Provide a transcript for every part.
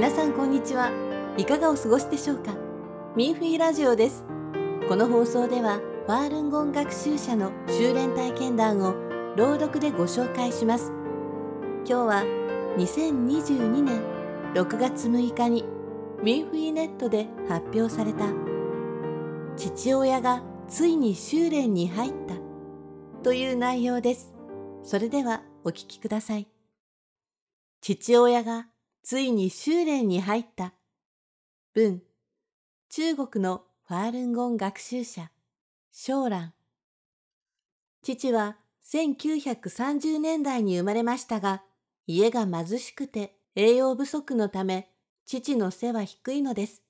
皆さんこんにちは。いかがお過ごしでしょうか？ミンフィーラジオです。この放送では、ファールンゴン学習者の修練体験談を朗読でご紹介します。今日は2022年6月6日にミンフィーネットで発表された父親がついに修練に入ったという内容です。それではお聞きください。父親がついに修練に入った。文、中国のファールンゴン学習者、小蘭。父は1930年代に生まれましたが、家が貧しくて栄養不足のため、父の背は低いのです。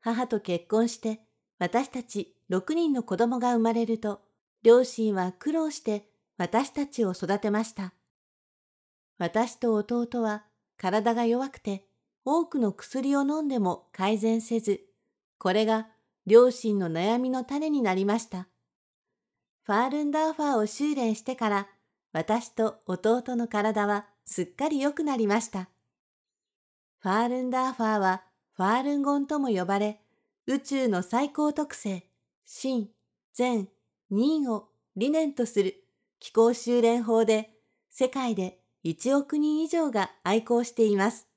母と結婚して、私たち6人の子供が生まれると、両親は苦労して私たちを育てました。私と弟は体が弱くて多くの薬を飲んでも改善せず、これが両親の悩みの種になりました。ファールンダーファーを修練してから、私と弟の体はすっかり良くなりました。ファールンダーファーはファールンゴンとも呼ばれ、宇宙の最高特性、真、善、任を理念とする気候修練法で世界で1億人以上が愛好しています。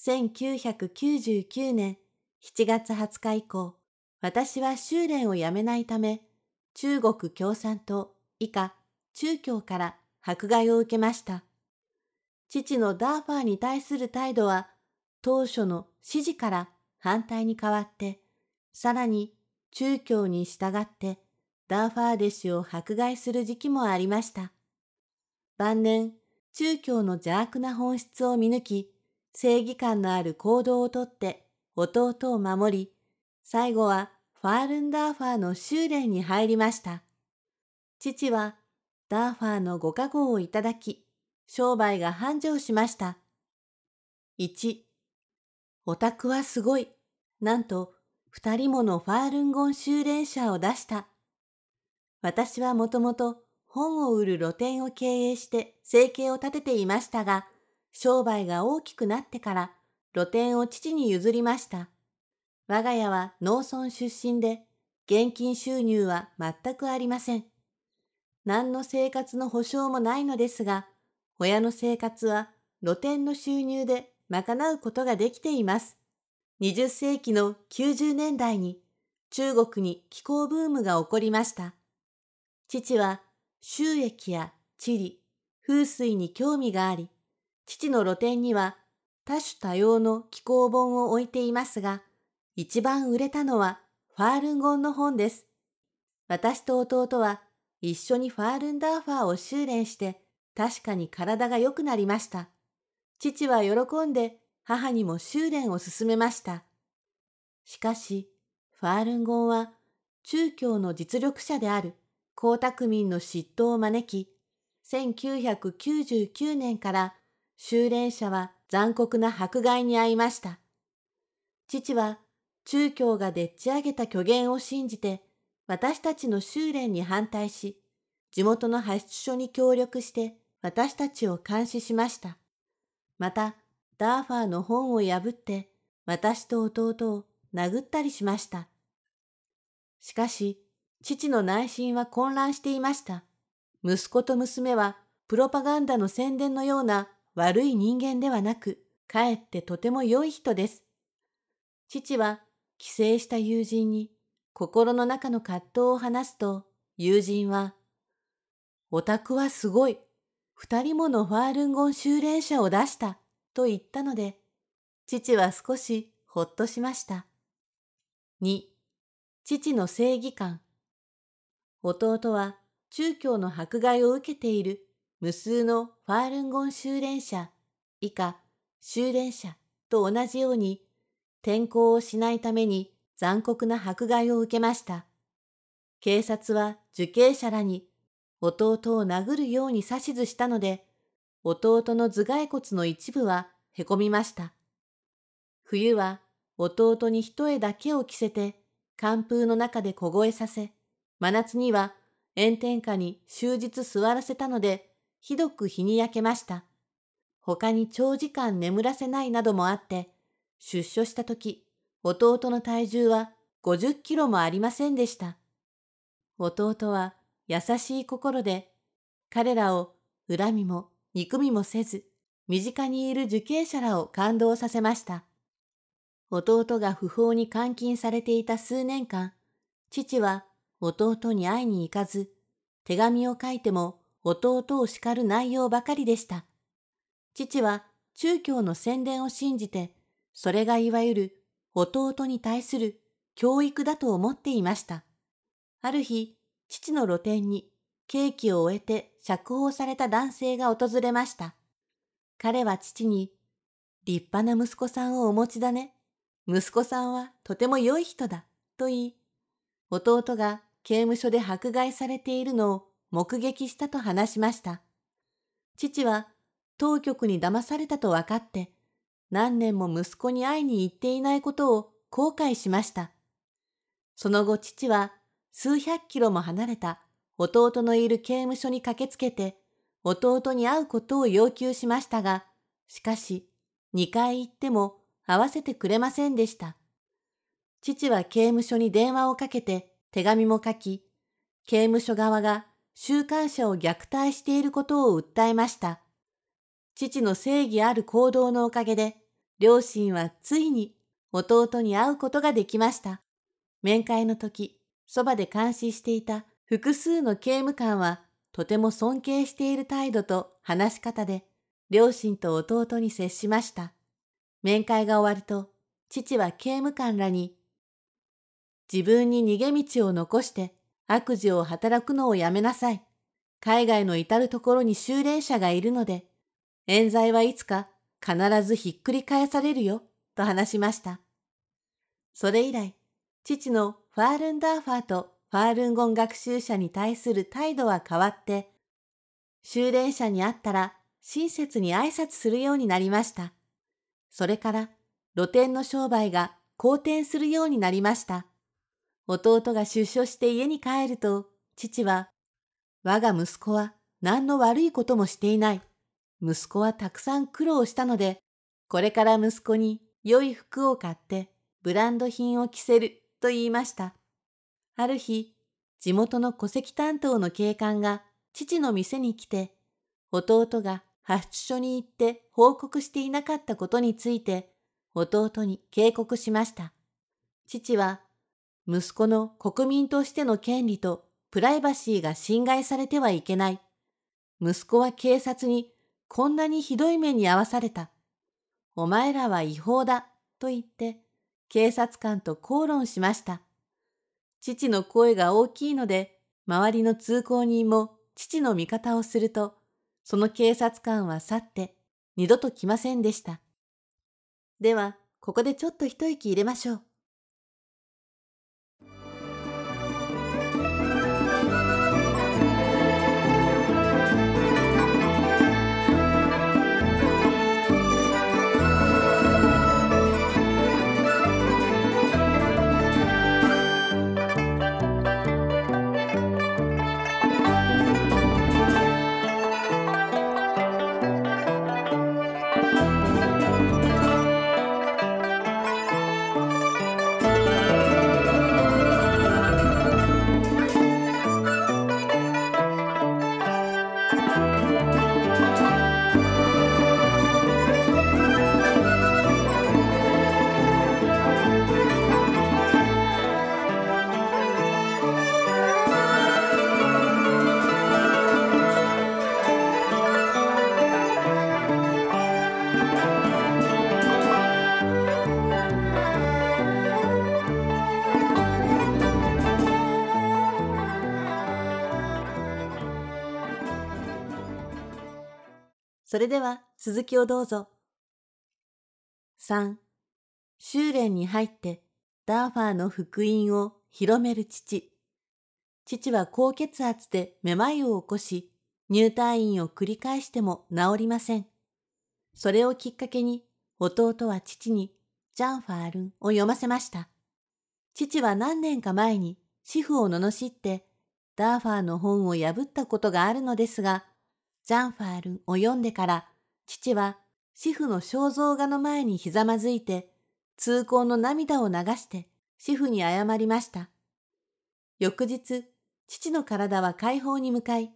1999年7月20日以降、私は修練をやめないため、中国共産党以下中共から迫害を受けました。父のダーファーに対する態度は、当初の支持から反対に変わって、さらに中共に従ってダーファー弟子を迫害する時期もありました。晩年、中共の邪悪な本質を見抜き、正義感のある行動をとって弟を守り、最後はファールンダーファーの修練に入りました。父はダーファーのご加護をいただき、商売が繁盛しました。1、オタクはすごい。なんと、二人ものファールンゴン修練者を出した。私はもともと本を売る露店を経営して生計を立てていましたが、商売が大きくなってから露店を父に譲りました。我が家は農村出身で、現金収入は全くありません。何の生活の保障もないのですが、親の生活は露店の収入で賄うことができています。20世紀の90年代に中国に気候ブームが起こりました。父は収益や地理、風水に興味があり、父の露店には多種多様の気候本を置いていますが、一番売れたのはファールンゴンの本です。私と弟は一緒にファールンダーファーを修練して確かに体が良くなりました。父は喜んで母にも修練を進めました。しかし、ファールンゴンは中共の実力者である江沢民の嫉妬を招き、1999年から修練者は残酷な迫害に遭いました。父は中共がでっち上げた虚言を信じて私たちの修練に反対し、地元の派出所に協力して私たちを監視しました。また、ダーファーの本を破って私と弟を殴ったりしました。しかし、父の内心は混乱していました。息子と娘はプロパガンダの宣伝のような悪い人間ではなく、かえってとても良い人です。父は帰省した友人に心の中の葛藤を話すと、友人は、オタクはすごい。二人ものファールンゴン修練者を出した。と言ったので、父は少しほっとしました。2. 父の正義感。弟は中共の迫害を受けている無数のファールンゴン修練者、以下修練者と同じように転校をしないために残酷な迫害を受けました。警察は受刑者らに弟を殴るように指図したので、弟の頭蓋骨の一部はへこみました。冬は弟に一重だけを着せて寒風の中で凍えさせ、真夏には炎天下に終日座らせたので、ひどく日に焼けました。他に長時間眠らせないなどもあって、出所した時、弟の体重は50キロもありませんでした。弟は優しい心で、彼らを恨みも憎みもせず、身近にいる受刑者らを感動させました。弟が不法に監禁されていた数年間、父は弟に会いに行かず、手紙を書いても弟を叱る内容ばかりでした。父は中教の宣伝を信じて、それがいわゆる弟に対する教育だと思っていました。ある日、父の露店に刑期を終えて釈放された男性が訪れました。彼は父に、立派な息子さんをお持ちだね。息子さんはとても良い人だ。と言い、弟が刑務所で迫害されているのを目撃したと話しました。父は当局に騙されたと分かって、何年も息子に会いに行っていないことを後悔しました。その後父は数百キロも離れた弟のいる刑務所に駆けつけて、弟に会うことを要求しましたが、しかし、二回行っても会わせてくれませんでした。父は刑務所に電話をかけて手紙も書き、刑務所側が週刊者を虐待していることを訴えました。父の正義ある行動のおかげで、両親はついに弟に会うことができました。面会の時、そばで監視していた複数の刑務官はとても尊敬している態度と話し方で両親と弟に接しました。面会が終わると父は刑務官らに自分に逃げ道を残して悪事を働くのをやめなさい。海外の至るところに修練者がいるので、冤罪はいつか必ずひっくり返されるよ、と話しました。それ以来、父のファールンダーファーとファールンゴン学習者に対する態度は変わって、修練者に会ったら親切に挨拶するようになりました。それから露店の商売が好転するようになりました。弟が出所して家に帰ると、父は、我が息子は何の悪いこともしていない。息子はたくさん苦労したので、これから息子に良い服を買ってブランド品を着せると言いました。ある日、地元の戸籍担当の警官が父の店に来て、弟が発出所に行って報告していなかったことについて、弟に警告しました。父は、息子の国民としての権利とプライバシーが侵害されてはいけない。息子は警察にこんなにひどい目に遭わされた。お前らは違法だ。と言って、警察官と口論しました。父の声が大きいので、周りの通行人も父の味方をすると、その警察官は去って二度と来ませんでした。では、ここでちょっと一息入れましょう。それでは続きをどうぞ。3. 修練に入ってダーファーの福音を広める父。父は高血圧でめまいを起こし、入退院を繰り返しても治りません。それをきっかけに弟は父にジャンファールンを読ませました。父は何年か前に主婦を罵ってダーファーの本を破ったことがあるのですが、ジャンファールンを読んでから父は主婦の肖像画の前にひざまずいて、痛恨の涙を流して主婦に謝りました。翌日、父の体は解放に向かい、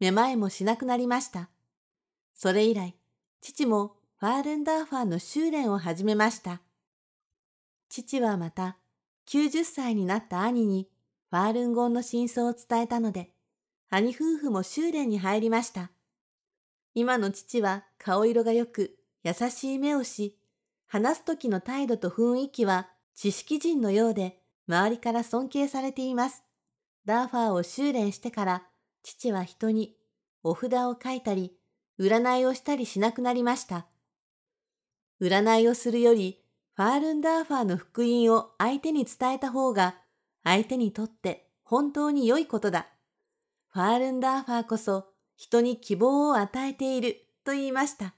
めまいもしなくなりました。それ以来、父もファールンダーファーの修練を始めました。父はまた、90歳になった兄にファールンゴンの真相を伝えたので、兄夫婦も修練に入りました。今の父は顔色が良く、優しい目をし、話す時の態度と雰囲気は知識人のようで、周りから尊敬されています。ダーファーを修練してから、父は人にお札を書いたり、占いをしたりしなくなりました。占いをするより、ファールンダーファーの福音を相手に伝えた方が、相手にとって本当に良いことだ。ファールンダーファーこそ人に希望を与えていると言いました。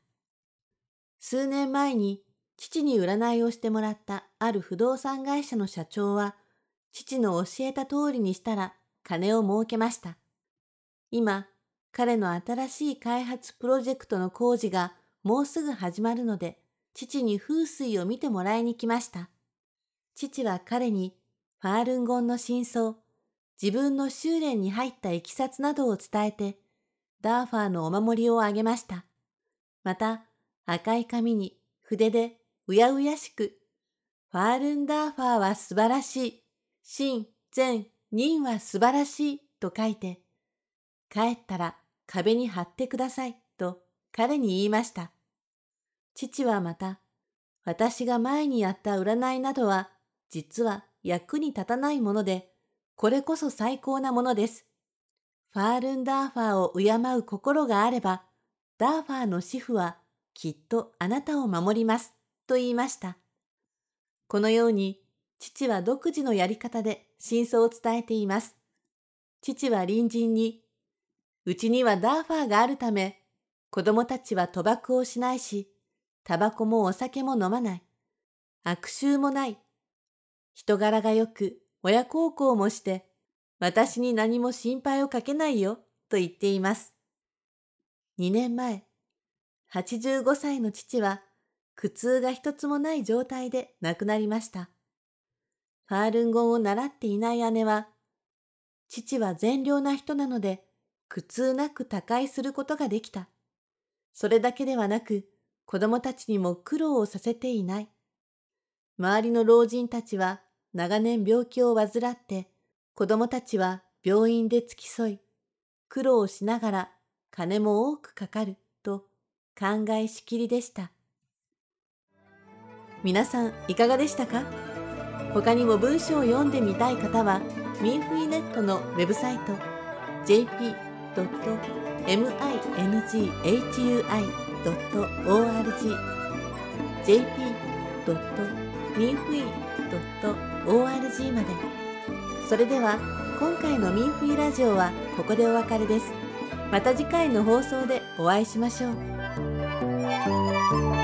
数年前に父に占いをしてもらったある不動産会社の社長は、父の教えた通りにしたら金を儲けました。今、彼の新しい開発プロジェクトの工事がもうすぐ始まるので、父に風水を見てもらいに来ました。父は彼にファールンゴンの真相、自分の修練に入ったいきさつなどを伝えて、ダーファーのお守りをあげました。また、赤い紙に筆でうやうやしく、ファールンダーファーは素晴らしい、真、善、人は素晴らしいと書いて、帰ったら壁に貼ってくださいと彼に言いました。父はまた、私が前にやった占いなどは、実は役に立たないもので、これこそ最高なものです。ファールンダーファーを敬う心があれば、ダーファーの主婦はきっとあなたを守ります、と言いました。このように、父は独自のやり方で真相を伝えています。父は隣人に、うちにはダーファーがあるため、子供たちは賭博をしないし、タバコもお酒も飲まない。悪臭もない。人柄が良く、親孝行もして、私に何も心配をかけないよ、と言っています。2年前、85歳の父は、苦痛が一つもない状態で亡くなりました。ファールン語を習っていない姉は、父は善良な人なので、苦痛なく他界することができた。それだけではなく、子供たちにも苦労をさせていない。周りの老人たちは長年病気を患って、子供たちは病院で付き添い、苦労しながら金も多くかかると考えしきりでした。皆さんいかがでしたか？他にも文章を読んでみたい方は、ミンフィネットのウェブサイト jp.minghui.org jp.minfui.org までそれでは今回のミンフィーラジオはここでお別れです。また次回の放送でお会いしましょう。